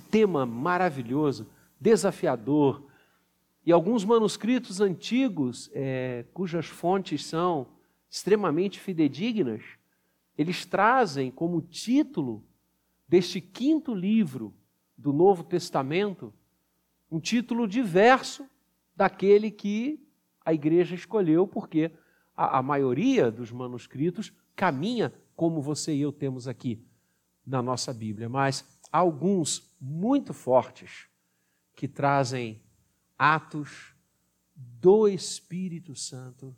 tema maravilhoso, desafiador, e alguns manuscritos antigos, é, cujas fontes são extremamente fidedignas, eles trazem como título deste quinto livro do Novo Testamento um título diverso daquele que a igreja escolheu, porque a, a maioria dos manuscritos caminha como você e eu temos aqui na nossa Bíblia, mas alguns muito fortes que trazem atos do Espírito Santo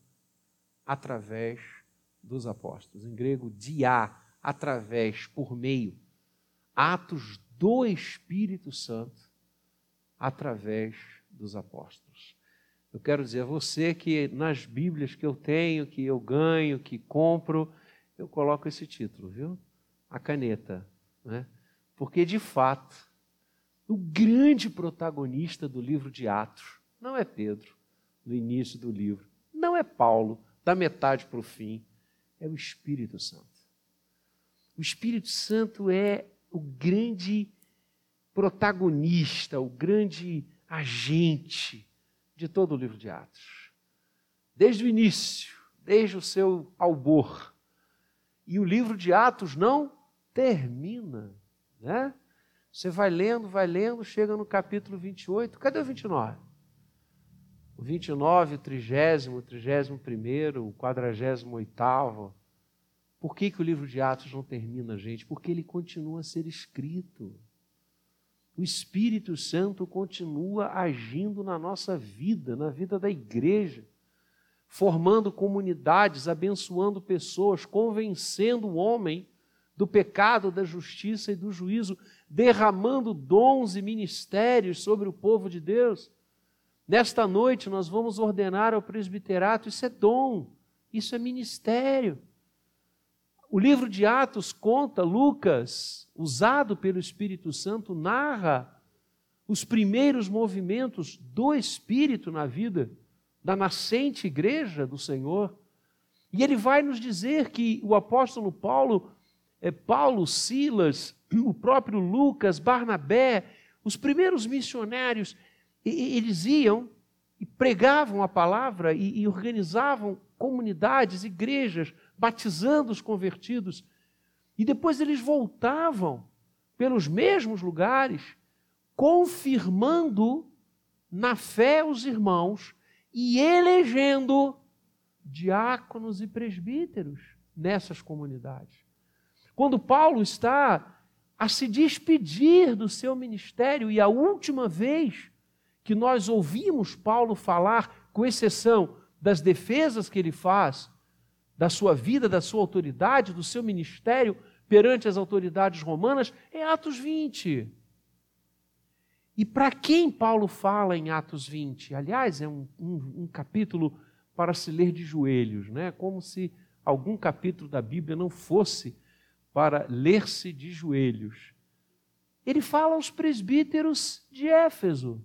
através dos apóstolos. Em grego, dia, através, por meio. Atos do Espírito Santo através dos apóstolos. Eu quero dizer a você que nas Bíblias que eu tenho, que eu ganho, que compro, eu coloco esse título, viu? A caneta. Né? Porque, de fato, o grande protagonista do livro de Atos não é Pedro, no início do livro, não é Paulo, da metade para o fim, é o Espírito Santo. O Espírito Santo é o grande protagonista, o grande agente de todo o livro de Atos. Desde o início, desde o seu albor. E o livro de Atos não termina, né? Você vai lendo, vai lendo, chega no capítulo 28. Cadê o 29? O 29, o 30, o 31, o 48. Por que, que o livro de Atos não termina, gente? Porque ele continua a ser escrito o Espírito Santo continua agindo na nossa vida, na vida da igreja, formando comunidades, abençoando pessoas, convencendo o homem do pecado, da justiça e do juízo, derramando dons e ministérios sobre o povo de Deus. Nesta noite nós vamos ordenar ao presbiterato, isso é dom, isso é ministério. O livro de Atos conta, Lucas, usado pelo Espírito Santo, narra os primeiros movimentos do Espírito na vida da nascente igreja do Senhor. E ele vai nos dizer que o apóstolo Paulo, Paulo, Silas, o próprio Lucas, Barnabé, os primeiros missionários, eles iam e pregavam a palavra e, e organizavam comunidades, igrejas, batizando os convertidos. E depois eles voltavam pelos mesmos lugares, confirmando na fé os irmãos e elegendo diáconos e presbíteros nessas comunidades. Quando Paulo está a se despedir do seu ministério, e a última vez que nós ouvimos Paulo falar, com exceção das defesas que ele faz da sua vida, da sua autoridade, do seu ministério perante as autoridades romanas, é Atos 20. E para quem Paulo fala em Atos 20? Aliás, é um, um, um, capítulo para se ler de joelhos, né? como se algum capítulo da Bíblia não fosse para ler-se de joelhos. Ele fala aos presbíteros de Éfeso.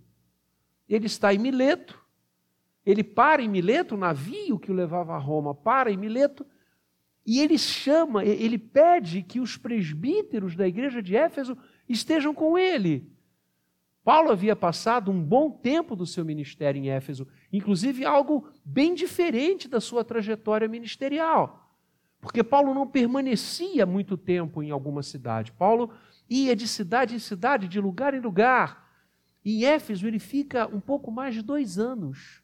Ele está em Mileto, ele para em Mileto, o navio que o levava a Roma para em Mileto, e ele chama, ele pede que os presbíteros da igreja de Éfeso estejam com ele. Paulo havia passado um bom tempo do seu ministério em Éfeso, inclusive algo bem diferente da sua trajetória ministerial. Porque Paulo não permanecia muito tempo em alguma cidade. Paulo ia de cidade em cidade, de lugar em lugar. Em Éfeso ele fica um pouco mais de dois anos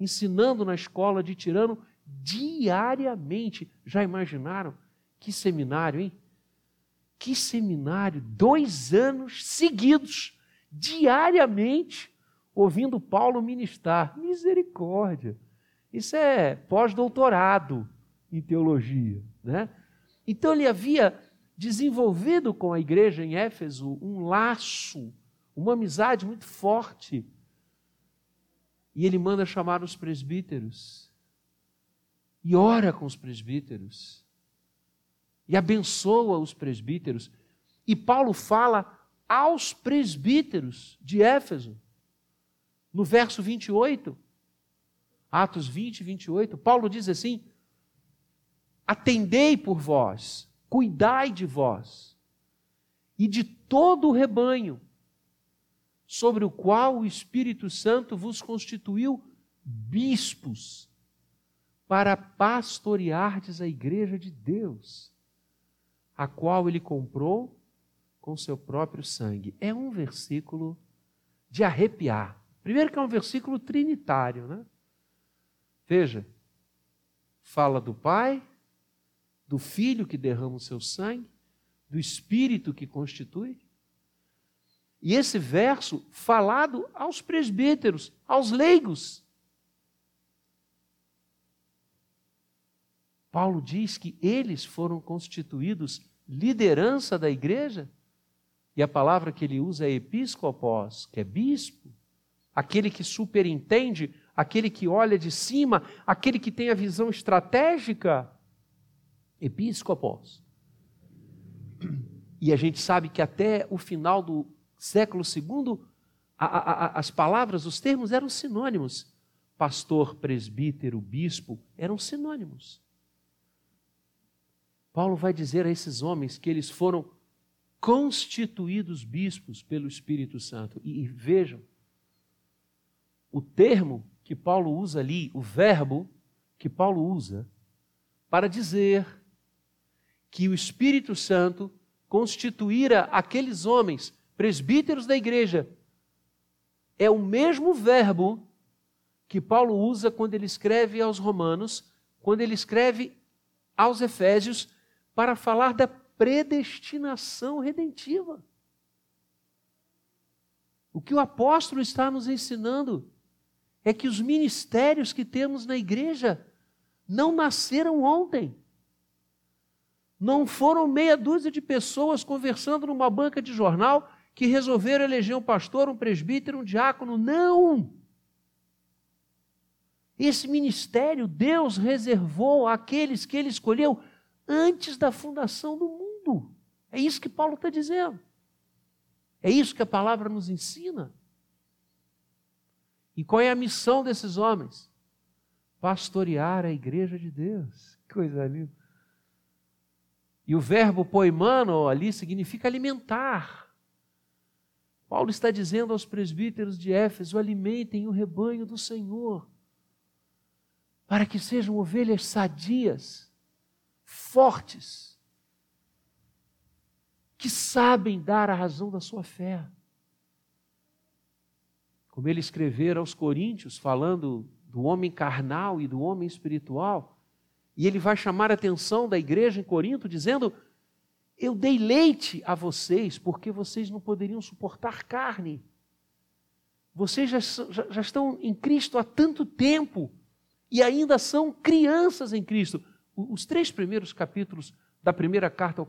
ensinando na escola de Tirano diariamente. Já imaginaram? Que seminário, hein? Que seminário! Dois anos seguidos, diariamente, ouvindo Paulo ministrar. Misericórdia! Isso é pós-doutorado em teologia, né? Então ele havia desenvolvido com a igreja em Éfeso um laço, uma amizade muito forte e ele manda chamar os presbíteros. E ora com os presbíteros. E abençoa os presbíteros. E Paulo fala aos presbíteros de Éfeso. No verso 28, Atos 20, 28, Paulo diz assim: Atendei por vós, cuidai de vós e de todo o rebanho sobre o qual o Espírito Santo vos constituiu bispos para pastoreardes a igreja de Deus, a qual ele comprou com seu próprio sangue. É um versículo de arrepiar. Primeiro que é um versículo trinitário, né? Veja, fala do Pai, do Filho que derrama o seu sangue, do Espírito que constitui. E esse verso falado aos presbíteros, aos leigos. Paulo diz que eles foram constituídos liderança da igreja, e a palavra que ele usa é episcopos, que é bispo, aquele que superintende, aquele que olha de cima, aquele que tem a visão estratégica. Episcopos. E a gente sabe que até o final do século II, a, a, a, as palavras, os termos eram sinônimos. Pastor, presbítero, bispo eram sinônimos. Paulo vai dizer a esses homens que eles foram constituídos bispos pelo Espírito Santo. E, e vejam, o termo que Paulo usa ali, o verbo que Paulo usa, para dizer que o Espírito Santo constituíra aqueles homens, presbíteros da igreja, é o mesmo verbo que Paulo usa quando ele escreve aos Romanos, quando ele escreve aos Efésios, para falar da predestinação redentiva. O que o apóstolo está nos ensinando é que os ministérios que temos na igreja não nasceram ontem. Não foram meia dúzia de pessoas conversando numa banca de jornal que resolveram eleger um pastor, um presbítero, um diácono. Não! Esse ministério Deus reservou àqueles que ele escolheu antes da fundação do mundo. É isso que Paulo está dizendo. É isso que a palavra nos ensina. E qual é a missão desses homens? Pastorear a igreja de Deus. Que coisa linda. E o verbo poimano ali significa alimentar. Paulo está dizendo aos presbíteros de Éfeso: alimentem o rebanho do Senhor, para que sejam ovelhas sadias, fortes, que sabem dar a razão da sua fé. Como ele escrever aos Coríntios, falando do homem carnal e do homem espiritual, e ele vai chamar a atenção da igreja em Corinto, dizendo: Eu dei leite a vocês, porque vocês não poderiam suportar carne. Vocês já, já, já estão em Cristo há tanto tempo e ainda são crianças em Cristo. Os três primeiros capítulos da primeira carta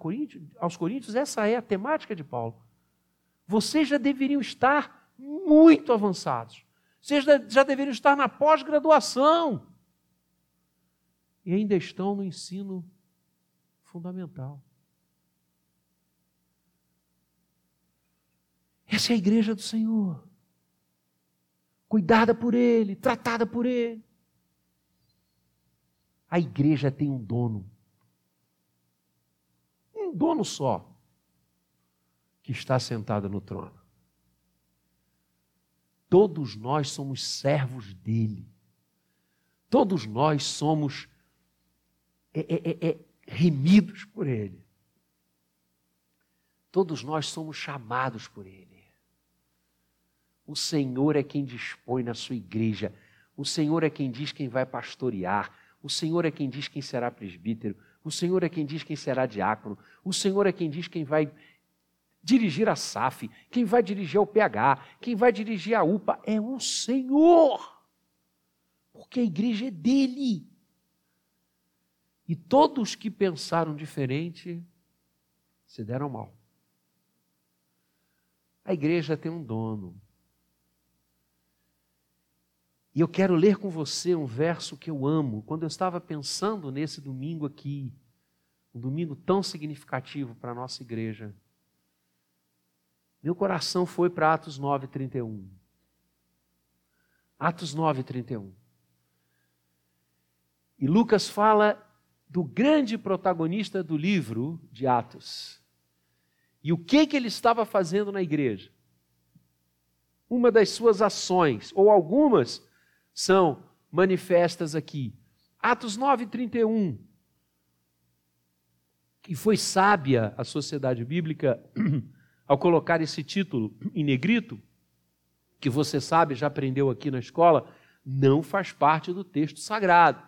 aos Coríntios, essa é a temática de Paulo. Vocês já deveriam estar muito avançados. Vocês já deveriam estar na pós-graduação e ainda estão no ensino fundamental. Essa é a igreja do Senhor. Cuidada por Ele, tratada por Ele. A igreja tem um dono. Um dono só. Que está sentado no trono. Todos nós somos servos dele. Todos nós somos é, é, é, é, remidos por Ele. Todos nós somos chamados por Ele. O Senhor é quem dispõe na sua igreja. O Senhor é quem diz quem vai pastorear. O Senhor é quem diz quem será presbítero. O Senhor é quem diz quem será diácono. O Senhor é quem diz quem vai dirigir a SAF, quem vai dirigir o PH, quem vai dirigir a UPA. É o Senhor. Porque a igreja é dele. E todos que pensaram diferente se deram mal. A igreja tem um dono. E eu quero ler com você um verso que eu amo. Quando eu estava pensando nesse domingo aqui, um domingo tão significativo para a nossa igreja, meu coração foi para Atos 9, 31. Atos 9, 31. E Lucas fala do grande protagonista do livro de Atos. E o que que ele estava fazendo na igreja? uma das suas ações, ou algumas são manifestas aqui. Atos 9, 31. E foi sábia a sociedade bíblica ao colocar esse título em negrito, que você sabe, já aprendeu aqui na escola, não faz parte do texto sagrado.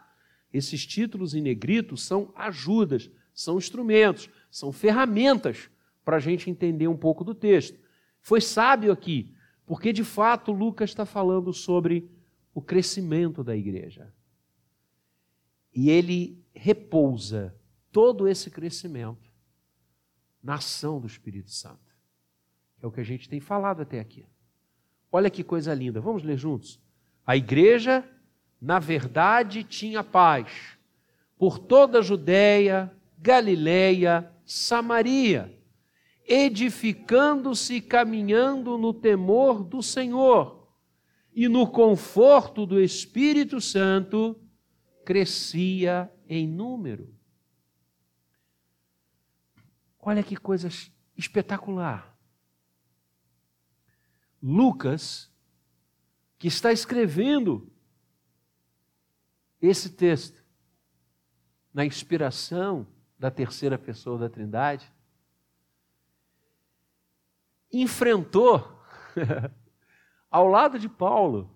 Esses títulos em negrito são ajudas, são instrumentos, são ferramentas para a gente entender um pouco do texto. Foi sábio aqui, porque de fato Lucas está falando sobre o crescimento da igreja. E ele repousa todo esse crescimento na ação do Espírito Santo. É o que a gente tem falado até aqui. Olha que coisa linda. Vamos ler juntos? A igreja, na verdade, tinha paz por toda a Judéia, Galiléia, Samaria, edificando-se e caminhando no temor do Senhor e no conforto do Espírito Santo, crescia em número. Olha que coisa espetacular. Lucas, que está escrevendo esse texto, na inspiração da terceira pessoa da Trindade, enfrentou, ao lado de Paulo,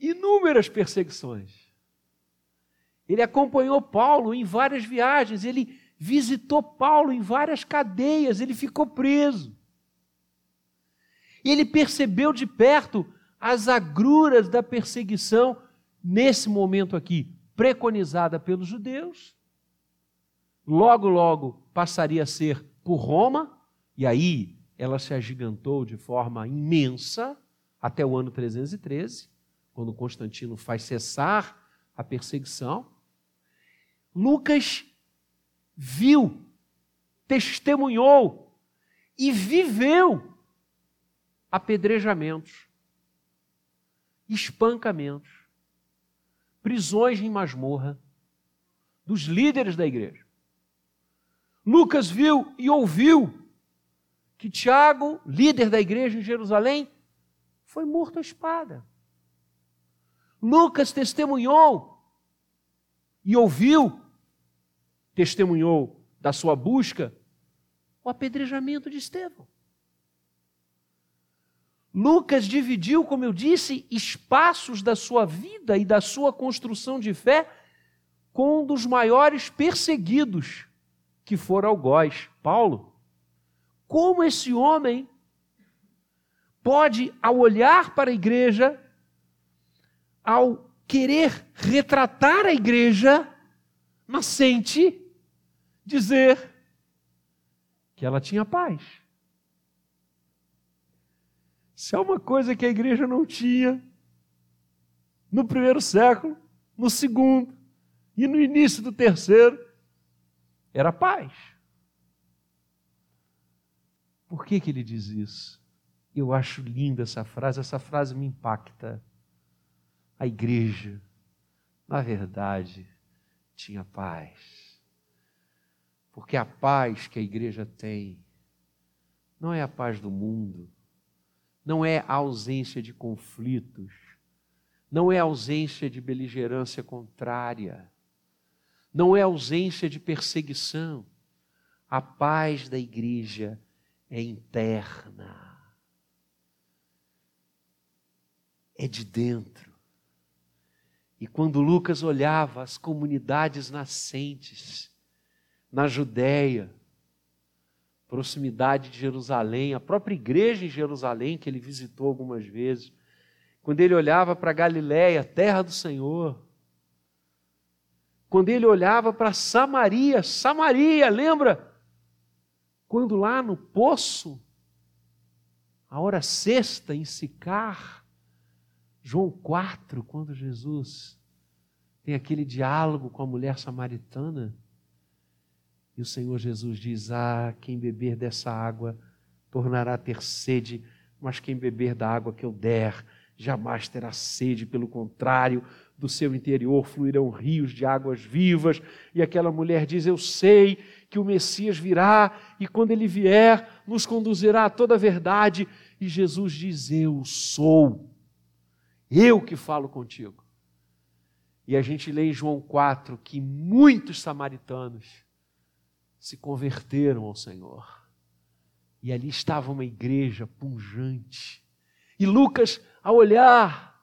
inúmeras perseguições. Ele acompanhou Paulo em várias viagens, ele visitou Paulo em várias cadeias, ele ficou preso. Ele percebeu de perto as agruras da perseguição nesse momento aqui, preconizada pelos judeus, logo, logo passaria a ser por Roma, e aí ela se agigantou de forma imensa até o ano 313, quando Constantino faz cessar a perseguição. Lucas viu, testemunhou e viveu apedrejamentos, espancamentos, prisões em masmorra dos líderes da igreja. Lucas viu e ouviu que Tiago, líder da igreja em Jerusalém, foi morto à espada. Lucas testemunhou e ouviu, testemunhou da sua busca, o apedrejamento de Estevão. Lucas dividiu, como eu disse, espaços da sua vida e da sua construção de fé com um dos maiores perseguidos, que fora algoz, Paulo. Como esse homem pode, ao olhar para a igreja, ao querer retratar a igreja nascente, dizer que ela tinha paz. Se há uma coisa que a igreja não tinha no primeiro século, no segundo e no início do terceiro, era paz. Por que, que ele diz isso? Eu acho linda essa frase, essa frase me impacta. A igreja, na verdade, tinha paz. Porque a paz que a igreja tem não é a paz do mundo, não é a ausência de conflitos, não é a ausência de beligerância contrária, não é a ausência de perseguição. A paz da igreja é interna, é de dentro. E quando Lucas olhava as comunidades nascentes na Judéia, proximidade de Jerusalém, a própria igreja em Jerusalém, que ele visitou algumas vezes, quando ele olhava para Galiléia, terra do Senhor, quando ele olhava para Samaria, Samaria, lembra? Quando lá no poço, a hora sexta em Sicar, João 4, quando Jesus tem aquele diálogo com a mulher samaritana, e o Senhor Jesus diz: Ah, quem beber dessa água tornará a ter sede, mas quem beber da água que eu der jamais terá sede, pelo contrário, do seu interior fluirão rios de águas vivas. E aquela mulher diz: Eu sei que o Messias virá e quando ele vier, nos conduzirá a toda a verdade. E Jesus diz: Eu sou, eu que falo contigo. E a gente lê em João 4 que muitos samaritanos se converteram ao Senhor. E ali estava uma igreja punjante. E Lucas, ao olhar,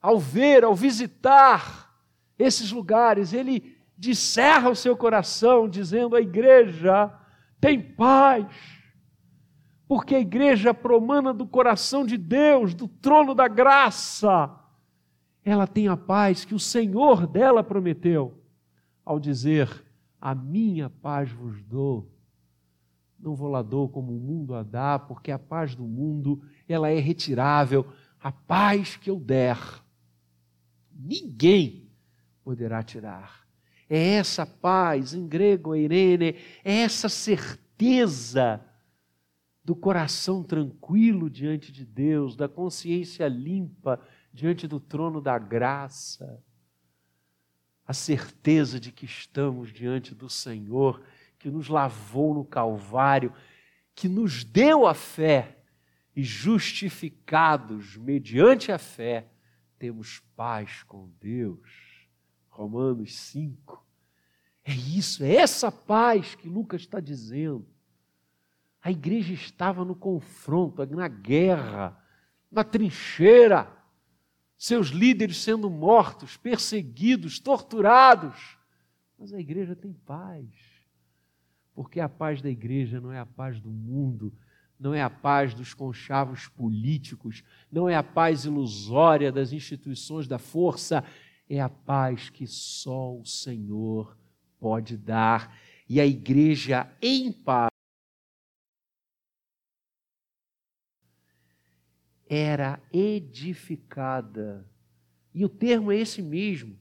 ao ver, ao visitar esses lugares, ele descerra o seu coração, dizendo: a igreja tem paz, porque a igreja promana do coração de Deus, do trono da graça, ela tem a paz que o Senhor dela prometeu, ao dizer: A minha paz vos dou. Não vou lá dou como o mundo a dá, porque a paz do mundo, ela é retirável. A paz que eu der, ninguém poderá tirar. É essa paz, em grego, Irene, é essa certeza do coração tranquilo diante de Deus, da consciência limpa diante do trono da graça, a certeza de que estamos diante do Senhor, que nos lavou no Calvário, que nos deu a fé e justificados mediante a fé, temos paz com Deus. Romanos 5. É isso, é essa paz que Lucas está dizendo. A igreja estava no confronto, na guerra, na trincheira, seus líderes sendo mortos, perseguidos, torturados. Mas a igreja tem paz, porque a paz da igreja não é a paz do mundo, não é a paz dos conchavos políticos, não é a paz ilusória das instituições da força, é a paz que só o Senhor pode dar. E a igreja em paz era edificada. E o termo é esse mesmo.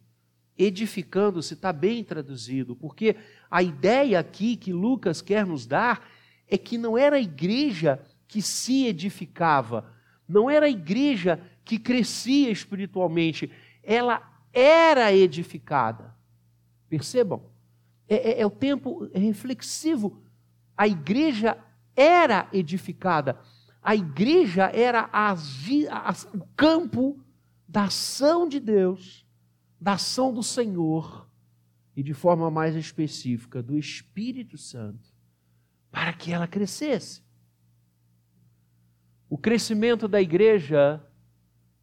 Edificando-se está bem traduzido, porque a ideia aqui que Lucas quer nos dar é que não era a igreja que se edificava, não era a igreja que crescia espiritualmente, ela era edificada. Percebam? É, é, é o tempo reflexivo. A igreja era edificada. A igreja era a, a, o campo da ação de Deus, da ação do Senhor e, de forma mais específica, do Espírito Santo, para que ela crescesse. O crescimento da igreja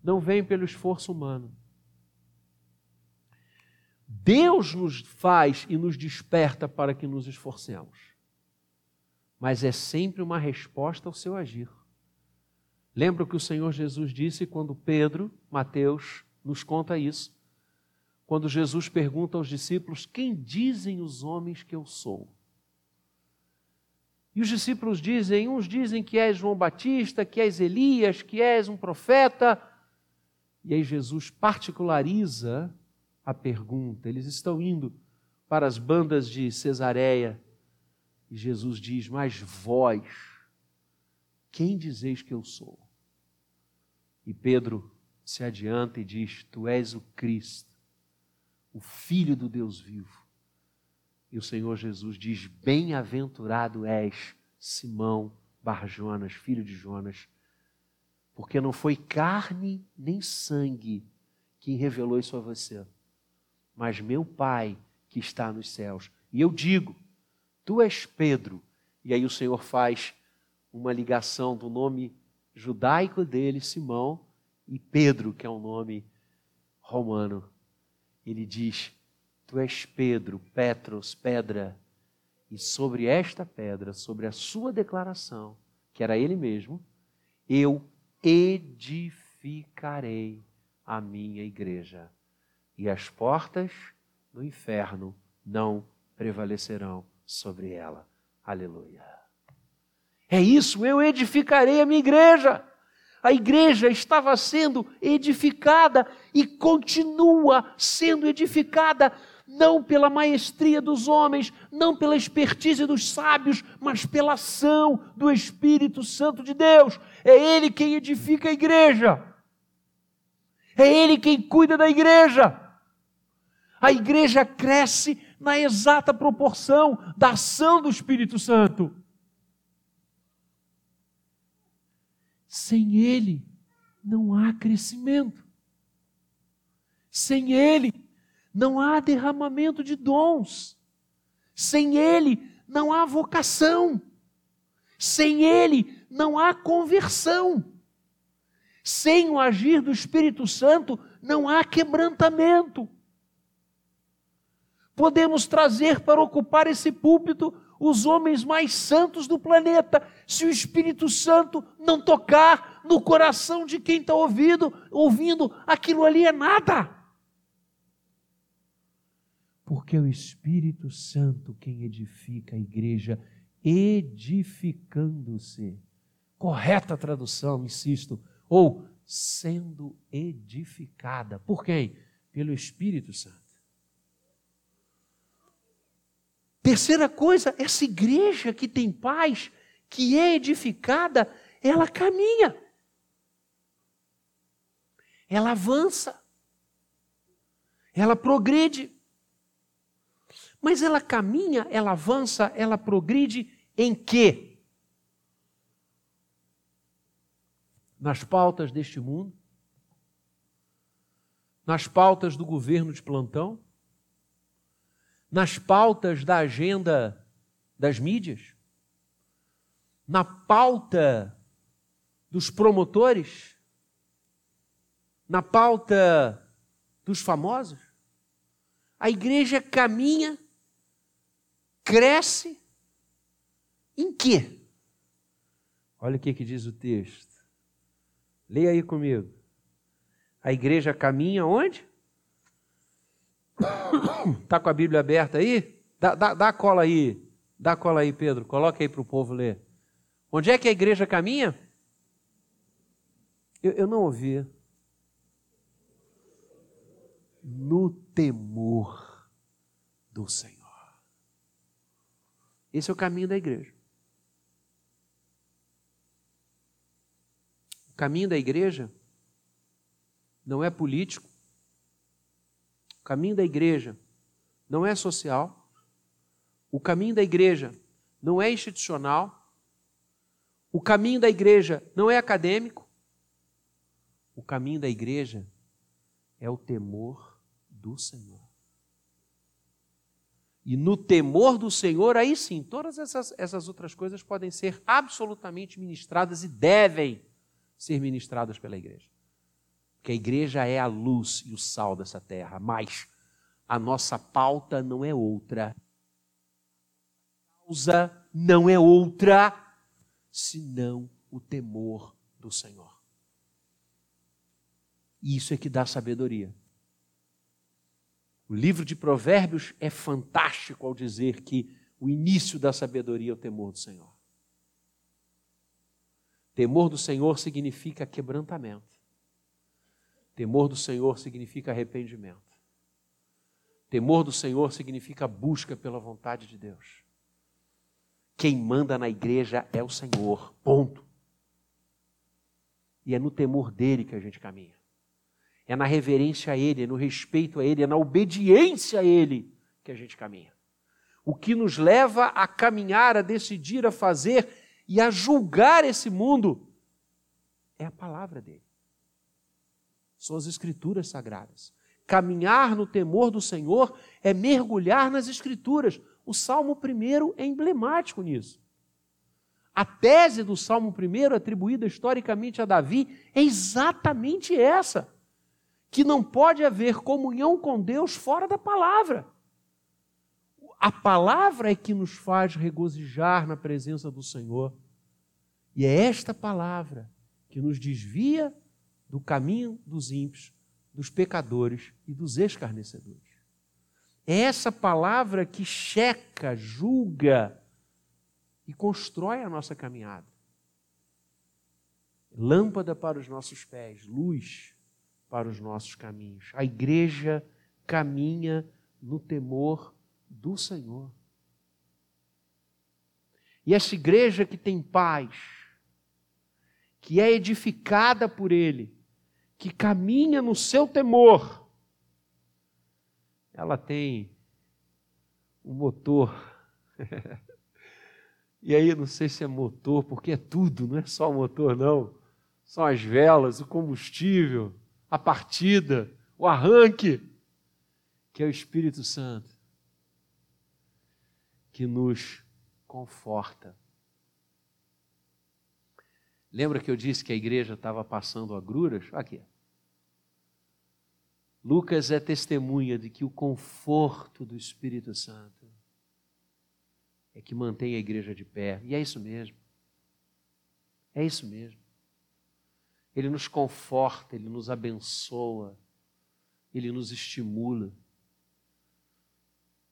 não vem pelo esforço humano. Deus nos faz e nos desperta para que nos esforcemos. Mas é sempre uma resposta ao seu agir. Lembra o que o Senhor Jesus disse quando Pedro, Mateus, nos conta isso? Quando Jesus pergunta aos discípulos: Quem dizem os homens que eu sou? E os discípulos dizem: uns dizem que és João Batista, que és Elias, que és um profeta. E aí Jesus particulariza a pergunta. Eles estão indo para as bandas de Cesareia e Jesus diz: Mas vós, quem dizeis que eu sou? E Pedro se adianta e diz: Tu és o Cristo, o Filho do Deus vivo. E o Senhor Jesus diz: Bem-aventurado és, Simão Barjonas, filho de Jonas, porque não foi carne nem sangue quem revelou isso a você mas meu Pai que está nos céus. E eu digo: Tu és Pedro. E aí o Senhor faz uma ligação do nome judaico dele, Simão, e Pedro, que é um nome romano. Ele diz: Tu és Pedro, Petros, pedra. E sobre esta pedra, sobre a sua declaração, que era ele mesmo, eu edificarei a minha igreja e as portas do inferno não prevalecerão sobre ela. Aleluia. É isso, eu edificarei a minha igreja. A igreja estava sendo edificada e continua sendo edificada, não pela maestria dos homens, não pela expertise dos sábios, mas pela ação do Espírito Santo de Deus. É Ele quem edifica a igreja, é Ele quem cuida da igreja. A igreja cresce na exata proporção da ação do Espírito Santo. Sem Ele não há crescimento. Sem Ele não há derramamento de dons. Sem Ele não há vocação. Sem Ele não há conversão. Sem o agir do Espírito Santo não há quebrantamento. Podemos trazer para ocupar esse púlpito os homens mais santos do planeta, se o Espírito Santo não tocar no coração de quem está ouvindo, ouvindo, aquilo ali é nada. Porque é o Espírito Santo quem edifica a igreja, edificando-se. Correta tradução, insisto, ou sendo edificada. Por quem? Pelo Espírito Santo. Terceira coisa, essa igreja que tem paz, que é edificada, ela caminha. Ela avança. Ela progride. Mas ela caminha, ela avança, ela progride em quê? Nas pautas deste mundo? Nas pautas do governo de plantão? Nas pautas da agenda das mídias, na pauta dos promotores, na pauta dos famosos. A igreja caminha, cresce, em quê? Olha o que, que diz o texto. Leia aí comigo. A igreja caminha onde? Está com a Bíblia aberta aí? Dá, dá, dá a cola aí. Dá a cola aí, Pedro. Coloca aí para o povo ler. Onde é que a igreja caminha? Eu, eu não ouvi. No temor do Senhor. Esse é o caminho da igreja. O caminho da igreja não é político, o caminho da igreja não é social. O caminho da igreja não é institucional. O caminho da igreja não é acadêmico. O caminho da igreja é o temor do Senhor. E no temor do Senhor, aí sim, todas essas, essas outras coisas podem ser absolutamente ministradas e devem ser ministradas pela igreja que a igreja é a luz e o sal dessa terra, mas a nossa pauta não é outra. A causa não é outra senão o temor do Senhor. Isso é que dá sabedoria. O livro de Provérbios é fantástico ao dizer que o início da sabedoria é o temor do Senhor. Temor do Senhor significa quebrantamento. Temor do Senhor significa arrependimento. Temor do Senhor significa busca pela vontade de Deus. Quem manda na igreja é o Senhor, ponto. E é no temor dele que a gente caminha. É na reverência a ele, é no respeito a ele, é na obediência a ele que a gente caminha. O que nos leva a caminhar, a decidir, a fazer e a julgar esse mundo é a palavra dele são as Escrituras sagradas. Caminhar no temor do Senhor é mergulhar nas Escrituras. O Salmo 1 é emblemático nisso. A tese do Salmo 1, atribuída historicamente a Davi, é exatamente essa: que não pode haver comunhão com Deus fora da palavra. A palavra é que nos faz regozijar na presença do Senhor. E é esta palavra que nos desvia do caminho dos ímpios, dos pecadores e dos escarnecedores. É essa palavra que checa, julga e constrói a nossa caminhada. Lâmpada para os nossos pés, luz para os nossos caminhos. A igreja caminha no temor do Senhor. E essa igreja que tem paz, que é edificada por Ele, que caminha no seu temor, ela tem um motor. e aí, não sei se é motor, porque é tudo, não é só o motor, não. são as velas, o combustível, a partida, o arranque, que é o Espírito Santo, que nos conforta. Lembra que eu disse que a igreja estava passando agruras? Aqui. Lucas é testemunha de que o conforto do Espírito Santo é que mantém a igreja de pé. E é isso mesmo. É isso mesmo. Ele nos conforta, ele nos abençoa, ele nos estimula,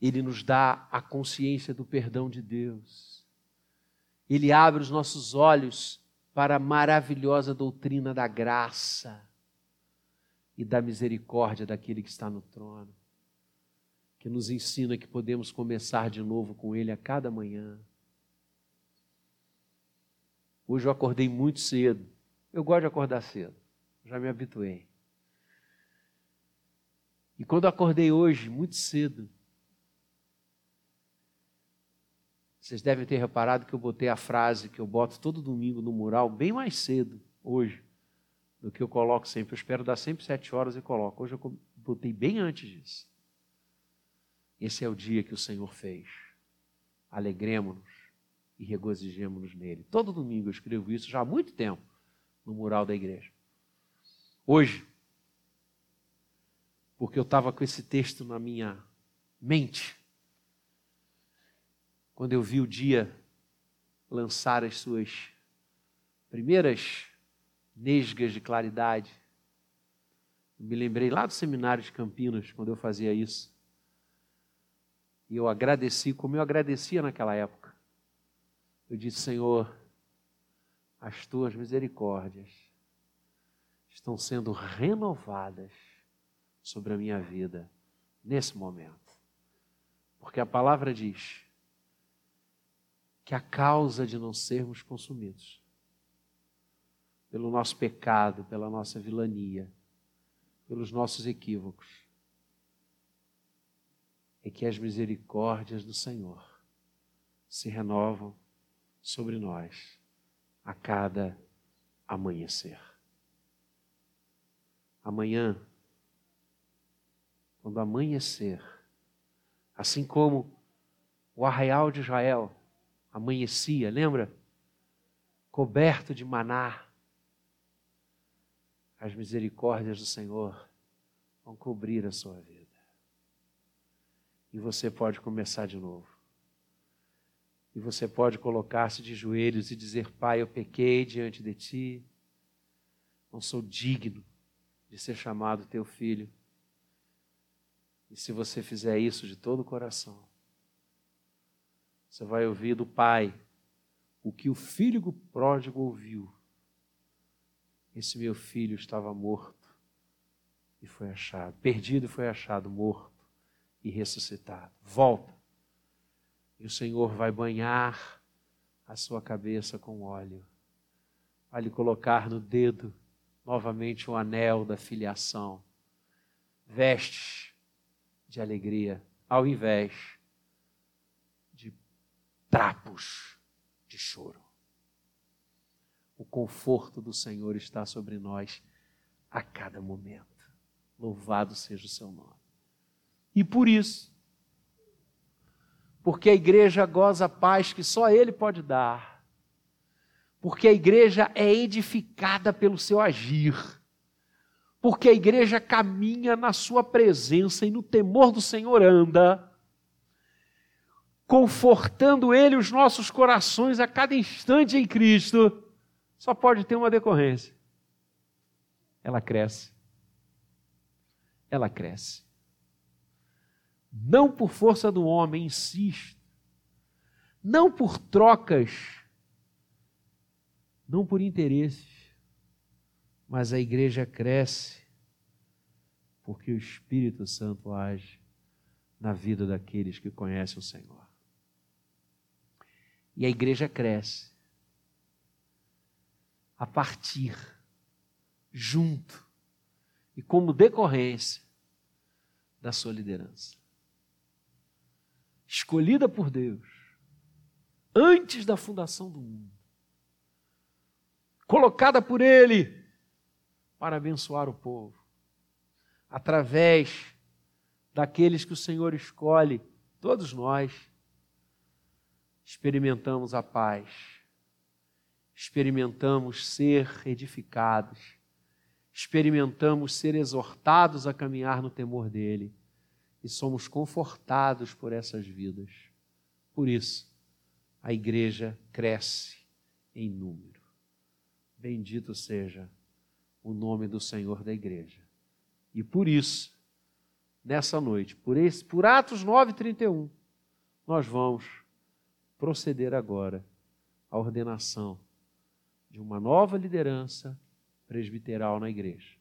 ele nos dá a consciência do perdão de Deus, ele abre os nossos olhos para a maravilhosa doutrina da graça e da misericórdia daquele que está no trono, que nos ensina que podemos começar de novo com Ele a cada manhã. Hoje eu acordei muito cedo. Eu gosto de acordar cedo, já me habituei. E quando acordei hoje, muito cedo, vocês devem ter reparado que eu botei a frase que eu boto todo domingo no mural bem mais cedo, hoje, do que eu coloco sempre. Eu espero dar sempre sete horas e coloco. Hoje eu botei bem antes disso. Esse é o dia que o Senhor fez. Alegremos-nos e regozijemos-nos nele. Todo domingo eu escrevo isso já há muito tempo no mural da igreja. Hoje, porque eu estava com esse texto na minha mente, quando eu vi o dia lançar as suas primeiras nesgas de claridade, me lembrei lá do seminário de Campinas, quando eu fazia isso. E eu agradeci como eu agradecia naquela época. Eu disse, Senhor, as tuas misericórdias estão sendo renovadas sobre a minha vida nesse momento. Porque a palavra diz que a causa de não sermos consumidos pelo nosso pecado, pela nossa vilania, pelos nossos equívocos, é que as misericórdias do Senhor se renovam sobre nós a cada amanhecer. Amanhã, quando amanhecer, assim como o arraial de Israel amanhecia, lembra? Coberto de maná, as misericórdias do Senhor vão cobrir a sua vida. E você pode começar de novo. E você pode colocar-se de joelhos e dizer: Pai, eu pequei diante de ti, não sou digno de ser chamado teu filho. E se você fizer isso de todo o coração, você vai ouvir do Pai o que o filho pródigo ouviu. Esse meu filho estava morto e foi achado, perdido e foi achado, morto e ressuscitado. Volta e o Senhor vai banhar a sua cabeça com óleo. Vai lhe colocar no dedo novamente o anel da filiação. Vestes de alegria, ao invés trapos de choro. O conforto do Senhor está sobre nós a cada momento. Louvado seja o seu nome. E por isso, porque a igreja goza a paz que só Ele pode dar, porque a igreja é edificada pelo seu agir, porque a igreja caminha na Sua presença e no temor do Senhor anda, confortando Ele os nossos corações a cada instante em Cristo, só pode ter uma decorrência: ela cresce. Ela cresce não por força do homem, insisto, não por trocas, não por interesses, mas a igreja cresce porque o Espírito Santo age na vida daqueles que conhecem o Senhor. E a igreja cresce. A partir, junto e como decorrência da sua liderança. Escolhida por Deus, antes da fundação do mundo, colocada por Ele para abençoar o povo, através daqueles que o Senhor escolhe, todos nós experimentamos a paz, experimentamos ser edificados, experimentamos ser exortados a caminhar no temor dEle e somos confortados por essas vidas. Por isso, a igreja cresce em número. Bendito seja o nome do Senhor da igreja. E por isso, nessa noite, por, esse, por Atos 9,31, nós vamos proceder agora à ordenação de uma nova liderança presbiteral na igreja.